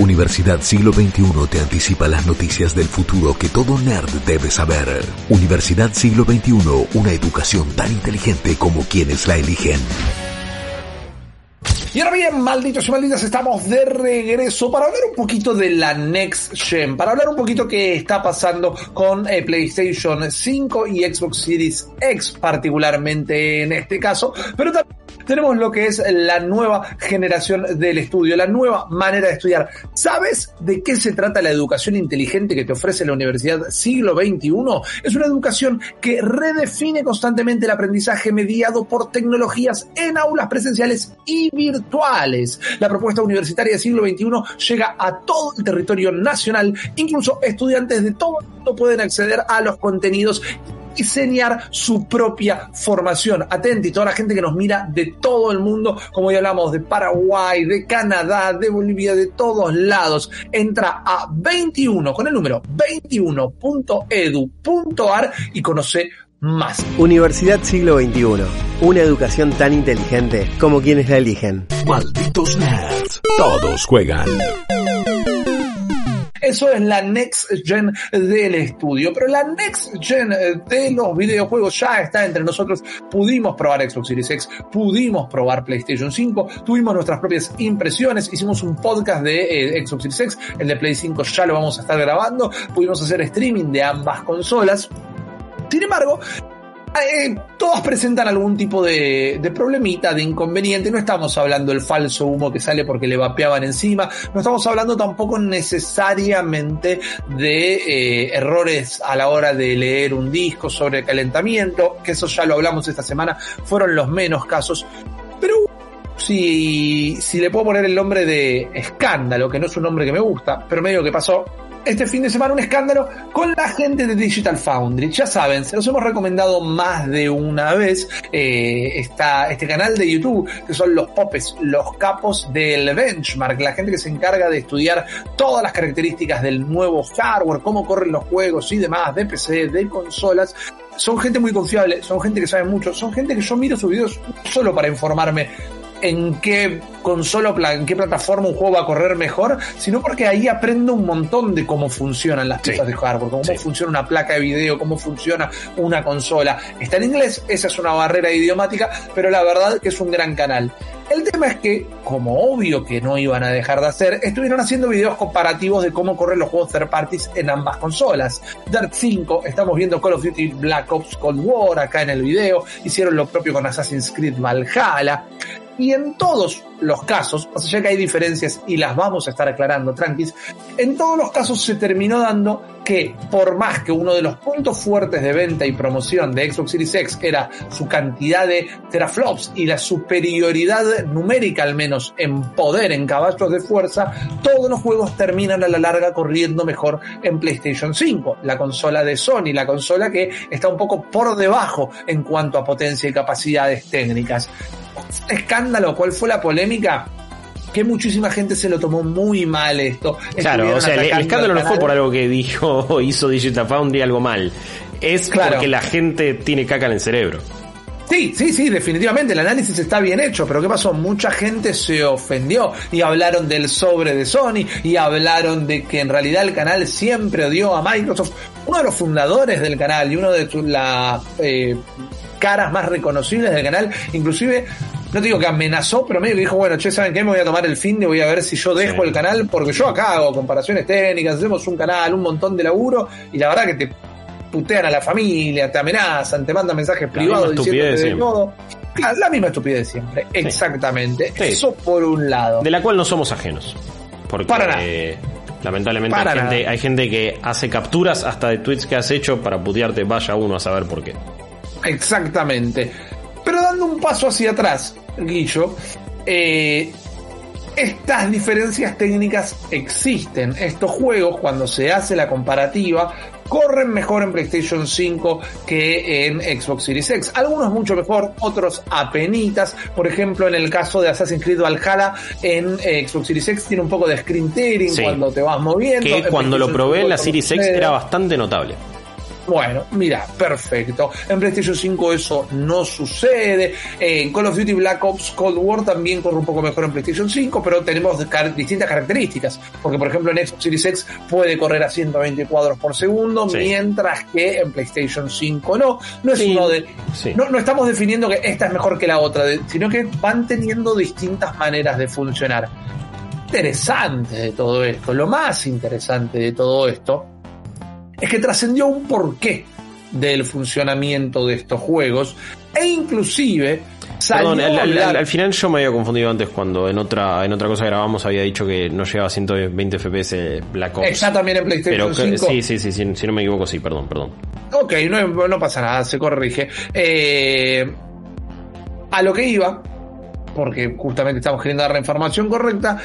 Universidad Siglo XXI te anticipa las noticias del futuro que todo nerd debe saber. Universidad Siglo XXI, una educación tan inteligente como quienes la eligen. Y ahora bien, malditos y malditas, estamos de regreso para hablar un poquito de la Next Gen, para hablar un poquito qué está pasando con eh, PlayStation 5 y Xbox Series X particularmente en este caso, pero también tenemos lo que es la nueva generación del estudio, la nueva manera de estudiar. ¿Sabes de qué se trata la educación inteligente que te ofrece la Universidad Siglo XXI? Es una educación que redefine constantemente el aprendizaje mediado por tecnologías en aulas presenciales y virtuales. La propuesta universitaria del siglo XXI llega a todo el territorio nacional, incluso estudiantes de todo el mundo pueden acceder a los contenidos diseñar su propia formación. Atenti, toda la gente que nos mira de todo el mundo, como ya hablamos de Paraguay, de Canadá, de Bolivia, de todos lados. Entra a 21 con el número 21.edu.ar y conoce más. Universidad Siglo XXI. Una educación tan inteligente como quienes la eligen. Malditos nerds. Todos juegan. Eso es la next gen del estudio. Pero la next gen de los videojuegos ya está entre nosotros. Pudimos probar Xbox Series X, pudimos probar PlayStation 5, tuvimos nuestras propias impresiones, hicimos un podcast de eh, Xbox Series X, el de Play 5 ya lo vamos a estar grabando, pudimos hacer streaming de ambas consolas. Sin embargo, eh, todas presentan algún tipo de, problemita, de inconveniente. No estamos hablando del falso humo que sale porque le vapeaban encima. No estamos hablando tampoco necesariamente de eh, errores a la hora de leer un disco sobre calentamiento, que eso ya lo hablamos esta semana. Fueron los menos casos. Pero si, si le puedo poner el nombre de escándalo, que no es un nombre que me gusta, pero medio que pasó, este fin de semana un escándalo con la gente de Digital Foundry. Ya saben, se los hemos recomendado más de una vez. Eh, está este canal de YouTube, que son los popes, los capos del benchmark, la gente que se encarga de estudiar todas las características del nuevo hardware, cómo corren los juegos y demás, de PC, de consolas. Son gente muy confiable, son gente que sabe mucho, son gente que yo miro sus videos solo para informarme en qué consola, en qué plataforma un juego va a correr mejor, sino porque ahí aprendo un montón de cómo funcionan las piezas de hardware, cómo funciona una placa de video, cómo funciona una consola. Está en inglés, esa es una barrera idiomática, pero la verdad que es un gran canal. El tema es que, como obvio que no iban a dejar de hacer, estuvieron haciendo videos comparativos de cómo corren los juegos third parties en ambas consolas. Dirt 5, estamos viendo Call of Duty Black Ops Cold War acá en el video, hicieron lo propio con Assassin's Creed Valhalla. Y en todos los casos, sea, ya que hay diferencias y las vamos a estar aclarando, tranquis, en todos los casos se terminó dando que por más que uno de los puntos fuertes de venta y promoción de Xbox Series X era su cantidad de teraflops y la superioridad numérica al menos en poder, en caballos de fuerza, todos los juegos terminan a la larga corriendo mejor en PlayStation 5, la consola de Sony, la consola que está un poco por debajo en cuanto a potencia y capacidades técnicas escándalo, cuál fue la polémica, que muchísima gente se lo tomó muy mal esto. Claro, o sea, el, escándalo no fue por algo que dijo, hizo Digital Foundry algo mal. Es porque la gente tiene caca en el cerebro. Sí, sí, sí, definitivamente, el análisis está bien hecho, pero ¿qué pasó? Mucha gente se ofendió y hablaron del sobre de Sony y hablaron de que en realidad el canal siempre odió a Microsoft. Uno de los fundadores del canal y uno de las eh, caras más reconocibles del canal, inclusive no digo que amenazó, pero medio que dijo, bueno, che, ¿saben qué? Me voy a tomar el fin de voy a ver si yo dejo el canal, porque yo acá hago comparaciones técnicas, hacemos un canal, un montón de laburo, y la verdad que te putean a la familia, te amenazan, te mandan mensajes privados diciendo de todo. la misma estupidez de siempre, exactamente. Eso por un lado. De la cual no somos ajenos. Porque, para nada. lamentablemente hay gente, hay gente que hace capturas hasta de tweets que has hecho para putearte, vaya uno a saber por qué. Exactamente. Pero dando un paso hacia atrás, Guillo, eh, estas diferencias técnicas existen. Estos juegos, cuando se hace la comparativa, corren mejor en PlayStation 5 que en Xbox Series X. Algunos mucho mejor, otros apenitas. Por ejemplo, en el caso de Assassin's Creed Valhalla, en eh, Xbox Series X tiene un poco de screen tearing cuando te vas moviendo. Que cuando lo probé en la Series X era bastante notable. Bueno, mira, perfecto. En PlayStation 5 eso no sucede. En Call of Duty Black Ops Cold War también corre un poco mejor en PlayStation 5, pero tenemos distintas características. Porque, por ejemplo, en Xbox Series X puede correr a 120 cuadros por segundo, mientras que en PlayStation 5 no. No es uno de. No, no estamos definiendo que esta es mejor que la otra, sino que van teniendo distintas maneras de funcionar. Interesante de todo esto, lo más interesante de todo esto es que trascendió un porqué del funcionamiento de estos juegos e inclusive Perdón, al, final yo me había confundido antes cuando en otra en otra cosa que grabamos había dicho que no llegaba a 120 FPS Black Ops. Está también en PlayStation 5. Sí, sí, sí, si no me equivoco, sí, perdón, perdón. Ok, no, no pasa nada, se corrige. Eh, a lo que iba, porque justamente estamos queriendo dar la información correcta,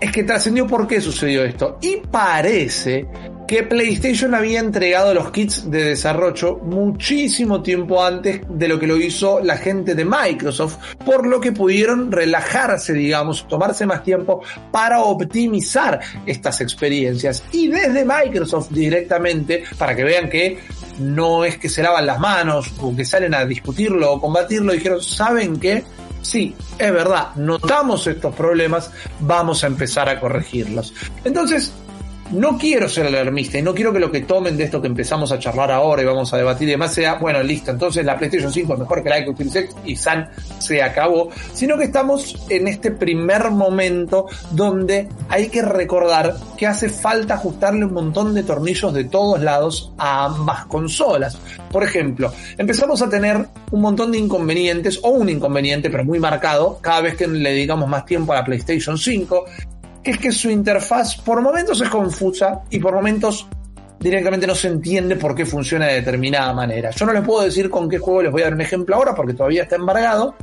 es que trascendió por qué sucedió esto. Y parece que PlayStation había entregado los kits de desarrollo muchísimo tiempo antes de lo que lo hizo la gente de Microsoft, por lo que pudieron relajarse, digamos, tomarse más tiempo para optimizar estas experiencias. Y desde Microsoft directamente, para que vean que no es que se lavan las manos o que salen a discutirlo o combatirlo, dijeron, ¿saben qué? Sí, es verdad, notamos estos problemas, vamos a empezar a corregirlos. Entonces, no quiero ser alarmista y no quiero que lo que tomen de esto que empezamos a charlar ahora y vamos a debatir y demás sea, bueno, listo, entonces la PlayStation 5 es mejor que la Xbox Series X y San se acabó, sino que estamos en este primer momento donde hay que recordar que hace falta ajustarle un montón de tornillos de todos lados a ambas consolas. Por ejemplo, empezamos a tener un montón de inconvenientes o un inconveniente pero muy marcado cada vez que le dedicamos más tiempo a la PlayStation 5 que es que su interfaz por momentos es confusa y por momentos directamente no se entiende por qué funciona de determinada manera. Yo no les puedo decir con qué juego les voy a dar un ejemplo ahora porque todavía está embargado,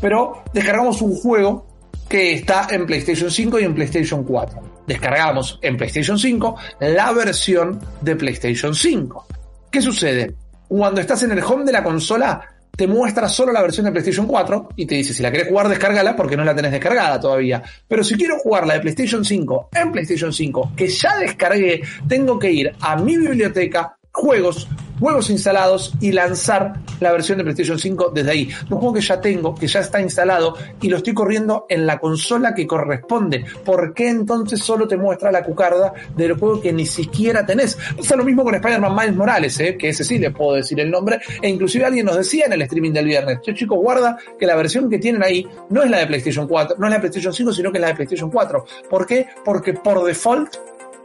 pero descargamos un juego que está en PlayStation 5 y en PlayStation 4. Descargamos en PlayStation 5 la versión de PlayStation 5. ¿Qué sucede? Cuando estás en el home de la consola, te muestra solo la versión de PlayStation 4 y te dice, si la querés jugar, descárgala porque no la tenés descargada todavía. Pero si quiero jugar la de PlayStation 5 en PlayStation 5, que ya descargué, tengo que ir a mi biblioteca, juegos, juegos instalados y lanzar la versión de PlayStation 5 desde ahí. Un juego que ya tengo, que ya está instalado y lo estoy corriendo en la consola que corresponde. ¿Por qué entonces solo te muestra la cucarda del juego que ni siquiera tenés? Pasa lo mismo con Spider-Man Miles Morales, ¿eh? que ese sí le puedo decir el nombre. E inclusive alguien nos decía en el streaming del viernes, che chicos, guarda que la versión que tienen ahí no es la de PlayStation 4, no es la de PlayStation 5, sino que es la de PlayStation 4. ¿Por qué? Porque por default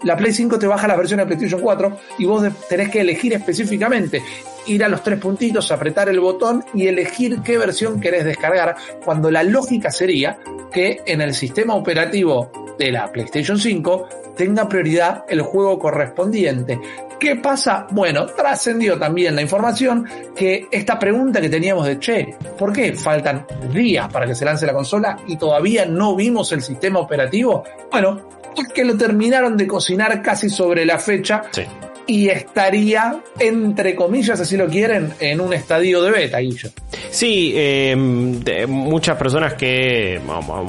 la Play 5 te baja la versión de PlayStation 4 y vos tenés que elegir específicamente, ir a los tres puntitos, apretar el botón y elegir qué versión querés descargar, cuando la lógica sería que en el sistema operativo de la PlayStation 5 tenga prioridad el juego correspondiente. ¿Qué pasa? Bueno, trascendió también la información que esta pregunta que teníamos de Che, ¿por qué faltan días para que se lance la consola y todavía no vimos el sistema operativo? Bueno, que lo terminaron de cocinar casi sobre la fecha. Y estaría, entre comillas, así lo quieren, en un estadio de beta, Guillo. Sí, eh, muchas personas que,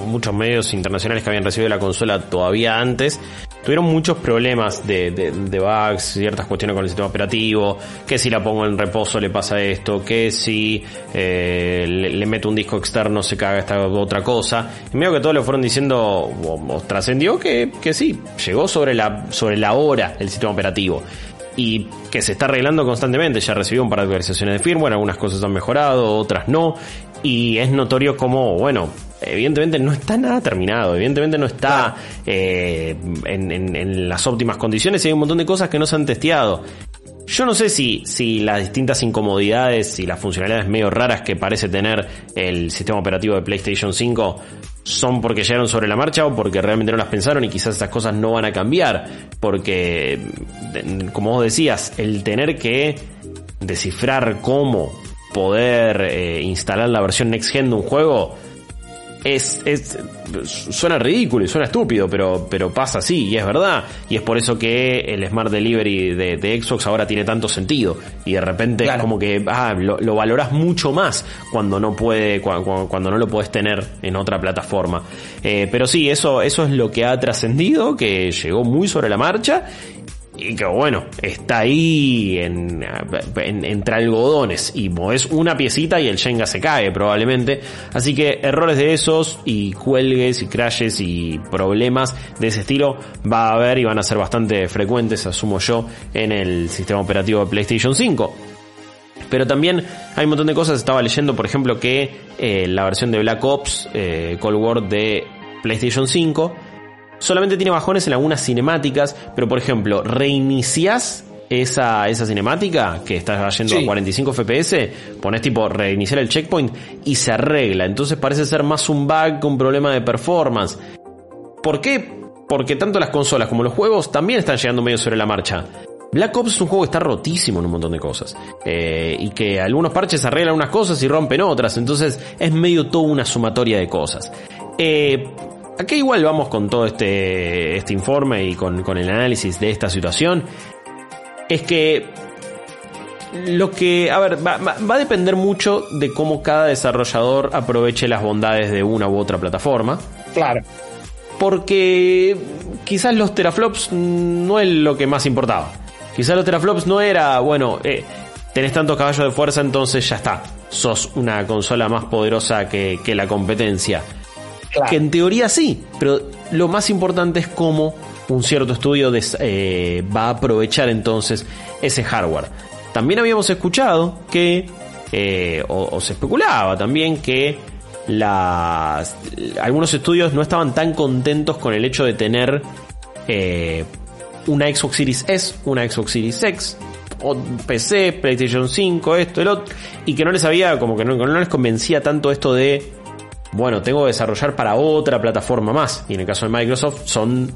muchos medios internacionales que habían recibido la consola todavía antes, tuvieron muchos problemas de, bugs, ciertas cuestiones con el sistema operativo, que si la pongo en reposo le pasa esto, que si eh, le, meto un disco externo se caga esta otra cosa. Y medio que todos le fueron diciendo, o, trascendió que, que sí, llegó sobre la, sobre la hora el sistema operativo y que se está arreglando constantemente. Ya recibió un par de actualizaciones de firmware, algunas cosas han mejorado, otras no. Y es notorio como, bueno, evidentemente no está nada terminado, evidentemente no está eh, en, las óptimas condiciones y hay un montón de cosas que no se han testeado. Yo no sé si, si las distintas incomodidades y las funcionalidades medio raras que parece tener el sistema operativo de PlayStation 5 son porque llegaron sobre la marcha o porque realmente no las pensaron y quizás esas cosas no van a cambiar. Porque, como vos decías, el tener que descifrar cómo poder eh, instalar la versión Next Gen de un juego es, es suena ridículo y suena estúpido, pero, pero pasa así y es verdad. Y es por eso que el Smart Delivery de, Xbox ahora tiene tanto sentido. Y de repente es como que ah, lo, lo, valoras mucho más cuando no puede, cuando, cuando no lo puedes tener en otra plataforma. Eh, pero sí, eso, eso es lo que ha trascendido, que llegó muy sobre la marcha y que bueno, está ahí en, entre algodones y mueves una piecita y el Shenga se cae probablemente. Así que errores de esos y cuelgues y crashes y problemas de ese estilo va a haber y van a ser bastante frecuentes, asumo yo, en el sistema operativo de PlayStation 5. Pero también hay un montón de cosas. Estaba leyendo, por ejemplo, que eh, la versión de Black Ops eh, Cold War de PlayStation 5 solamente tiene bajones en algunas cinemáticas, pero por ejemplo, reinicias esa, esa cinemática que estás yendo a 45 FPS, pones tipo reiniciar el checkpoint y se arregla. Entonces parece ser más un bug que un problema de performance. ¿Por qué? Porque tanto las consolas como los juegos también están llegando medio sobre la marcha. Black Ops es un juego que está rotísimo en un montón de cosas. Eh, y que algunos parches arreglan unas cosas y rompen otras. Entonces es medio toda una sumatoria de cosas. Eh, Aquí igual vamos con todo este, este informe y con, el análisis de esta situación. Es que lo que, a ver, va, va, a depender mucho de cómo cada desarrollador aproveche las bondades de una u otra plataforma. Claro. Porque quizás los teraflops no es lo que más importaba. Quizás los teraflops no era, bueno, eh, tenés tantos caballos de fuerza, entonces ya está. Sos una consola más poderosa que, que la competencia. Que en teoría sí, pero lo más importante es cómo un cierto estudio eh, va a aprovechar entonces ese hardware. También habíamos escuchado que, eh, o, se especulaba también que las, algunos estudios no estaban tan contentos con el hecho de tener eh, una Xbox Series S, una Xbox Series X, PC, PlayStation 5, esto, el otro, y que no les había, como que no les convencía tanto esto de bueno, tengo que desarrollar para otra plataforma más. Y en el caso de Microsoft son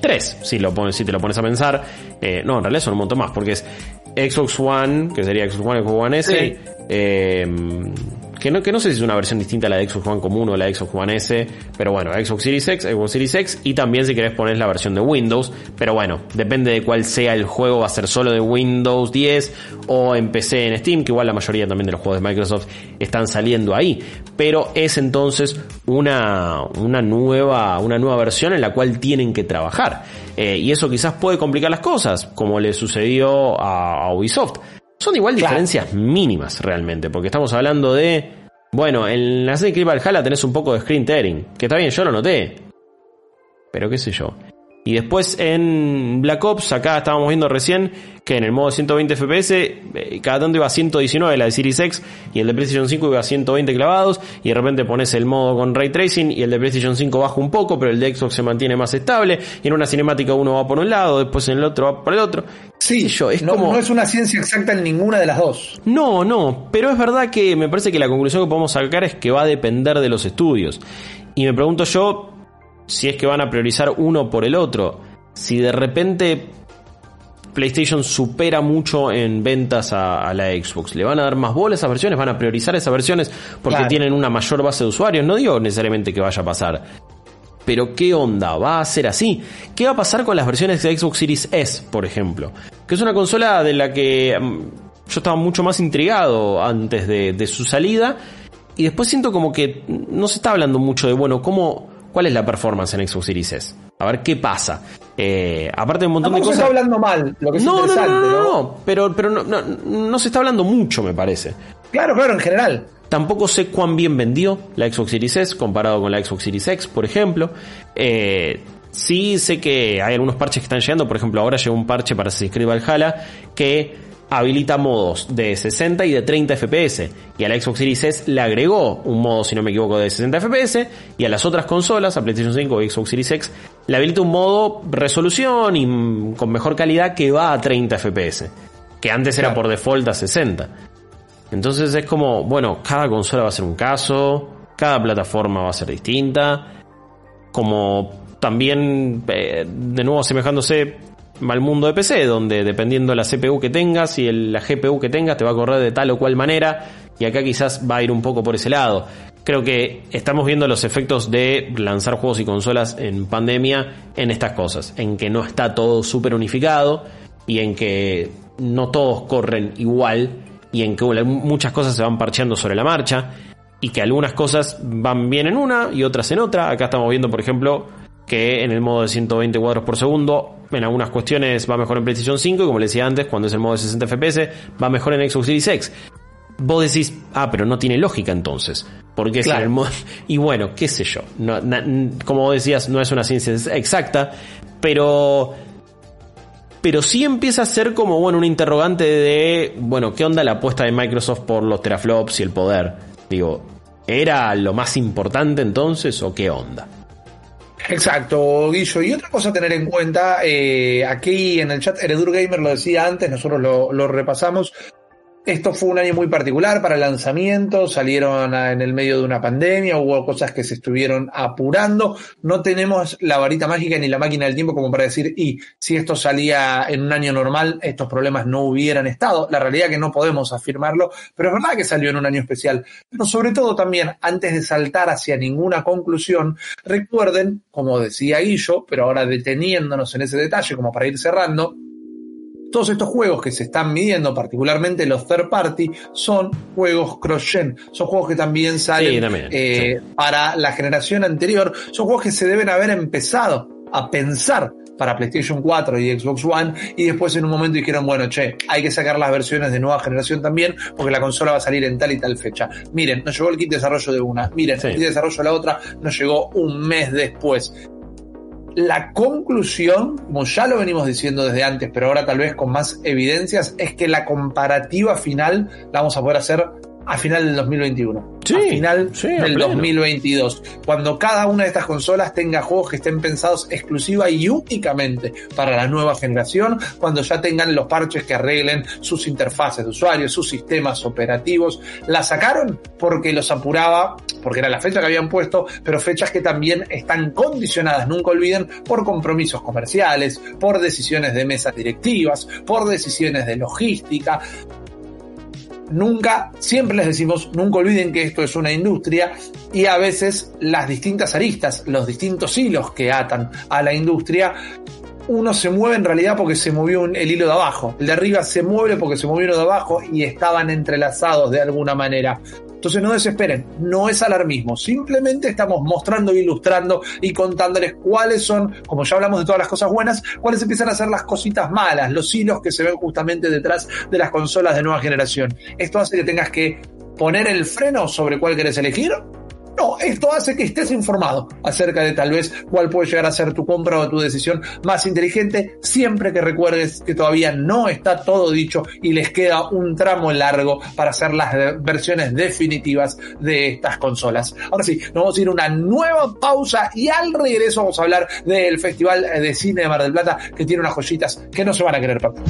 tres, si, lo pones, si te lo pones a pensar. Eh, no, en realidad son un montón más, porque es Xbox One, que sería Xbox One, Xbox One S, eh, que no, sé si es una versión distinta a la de Xbox One común o la de Xbox One S, pero bueno, Xbox Series X, Xbox Series X y también si querés poner la versión de Windows, pero bueno, depende de cuál sea el juego, va a ser solo de Windows 10 o en PC en Steam, que igual la mayoría también de los juegos de Microsoft están saliendo ahí, pero es entonces una, una nueva, una nueva versión en la cual tienen que trabajar. Eh, y eso quizás puede complicar las cosas, como le sucedió a Ubisoft. Son igual diferencias mínimas realmente, porque estamos hablando de. Bueno, en la serie Creep Valhalla tenés un poco de screen tearing, que está bien, yo lo noté. Pero qué sé yo. Y después en Black Ops, acá estábamos viendo recién que en el modo 120 FPS, eh, cada tanto iba a 119 la de Series X y el de PlayStation 5 iba a 120 clavados. Y de repente pones el modo con ray tracing y el de PlayStation 5 baja un poco, pero el de Xbox se mantiene más estable. Y en una cinemática uno va por un lado, después en el otro va por el otro. Sí, yo, es no, no es una ciencia exacta en ninguna de las dos. No, no, pero es verdad que me parece que la conclusión que podemos sacar es que va a depender de los estudios. Y me pregunto yo, si es que van a priorizar uno por el otro. Si de repente PlayStation supera mucho en ventas a, la Xbox, ¿le van a dar más bola a esas versiones? ¿Van a priorizar esas versiones porque tienen una mayor base de usuarios? No digo necesariamente que vaya a pasar. Pero ¿qué onda? ¿Va a ser así? ¿Qué va a pasar con las versiones de Xbox Series S, por ejemplo? Que es una consola de la que mm, yo estaba mucho más intrigado antes de, de su salida. Y después siento como que no se está hablando mucho de, bueno, cómo ¿Cuál es la performance en Xbox Series S? A ver qué pasa. Eh, aparte de un montón de cosas. No se está hablando mal, lo que es no, interesante, no, no, no, no, pero, pero no, no, se está hablando mucho, me parece. Claro, claro, en general. Tampoco sé cuán bien vendió la Xbox Series S comparado con la Xbox Series X, por ejemplo. Eh, sí sé que hay algunos parches que están llegando. Por ejemplo, ahora llegó un parche para Assassin's Creed Valhalla que habilita modos de 60 y de 30 FPS. Y a la Xbox Series S le agregó un modo, si no me equivoco, de 60 FPS. Y a las otras consolas, a PlayStation 5 y Xbox Series X, le habilita un modo resolución y mm, con mejor calidad que va a 30 FPS. Que antes era por default a 60. Entonces es como, bueno, cada consola va a ser un caso, cada plataforma va a ser distinta. Como también, eh, de nuevo asemejándose al mundo de PC, donde dependiendo de la CPU que tengas y la GPU que tengas, te va a correr de tal o cual manera. Y acá quizás va a ir un poco por ese lado. Creo que estamos viendo los efectos de lanzar juegos y consolas en pandemia en estas cosas, en que no está todo súper unificado y en que no todos corren igual y en que muchas cosas se van parcheando sobre la marcha y que algunas cosas van bien en una y otras en otra. Acá estamos viendo, por ejemplo, que en el modo de 120 cuadros por segundo. En algunas cuestiones va mejor en PlayStation 5 y como le decía antes, cuando es el modo de 60 FPS, va mejor en Xbox Series X. Vos decís, ah, pero no tiene lógica entonces. Porque es en el modo... Y bueno, qué sé yo. No, como decías, no es una ciencia exacta, pero pero sí empieza a ser como, bueno, un interrogante de, bueno, ¿qué onda la apuesta de Microsoft por los teraflops y el poder? Digo, ¿era lo más importante entonces o qué onda? Exacto, Guillo. Y otra cosa a tener en cuenta, eh, aquí en el chat Eredur Gamer lo decía antes, nosotros lo, lo repasamos, esto fue un año muy particular para el lanzamiento, salieron en el medio de una pandemia, hubo cosas que se estuvieron apurando, no tenemos la varita mágica ni la máquina del tiempo como para decir, y si esto salía en un año normal, estos problemas no hubieran estado. La realidad es que no podemos afirmarlo, pero es verdad que salió en un año especial. Pero sobre todo también, antes de saltar hacia ninguna conclusión, recuerden, como decía Guillo, pero ahora deteniéndonos en ese detalle como para ir cerrando, todos estos juegos que se están midiendo, particularmente los third party, son juegos cross-gen. Son juegos que también salen eh, para la generación anterior. Son juegos que se deben haber empezado a pensar para PlayStation 4 y Xbox One y después en un momento dijeron, bueno, che, hay que sacar las versiones de nueva generación también porque la consola va a salir en tal y tal fecha. Miren, nos llegó el kit de desarrollo de una, miren, el kit de desarrollo de la otra nos llegó un mes después la conclusión, como ya lo venimos diciendo desde antes, pero ahora tal vez con más evidencias, es que la comparativa final la vamos a poder hacer a final del 2021. Sí, a final del 2022. Cuando cada una de estas consolas tenga juegos que estén pensados exclusiva y únicamente para la nueva generación, cuando ya tengan los parches que arreglen sus interfaces de usuario, sus sistemas operativos. La sacaron porque los apuraba, porque era la fecha que habían puesto, pero fechas que también están condicionadas, nunca olviden, por compromisos comerciales, por decisiones de mesas directivas, por decisiones de logística nunca, siempre les decimos, nunca olviden que esto es una industria y a veces las distintas aristas, los distintos hilos que atan a la industria, uno se mueve en realidad porque se movió el hilo de abajo, el de arriba se mueve porque se movió el de abajo y estaban entrelazados de alguna manera. Entonces no desesperen, no es alarmismo, simplemente estamos mostrando, ilustrando y contándoles cuáles son, como ya hablamos de todas las cosas buenas, cuáles empiezan a ser las cositas malas, los hilos que se ven justamente detrás de las consolas de nueva generación. Esto hace que tengas que poner el freno sobre cuál querés elegir no, esto hace que estés informado acerca de tal vez cuál puede llegar a ser tu compra o tu decisión más inteligente, siempre que recuerdes que todavía no está todo dicho y les queda un tramo largo para hacer las versiones definitivas de estas consolas. Ahora sí, nos vamos a ir a una nueva pausa y al regreso vamos a hablar del Festival de Cine de Mar del Plata que tiene unas joyitas que no se van a querer perder.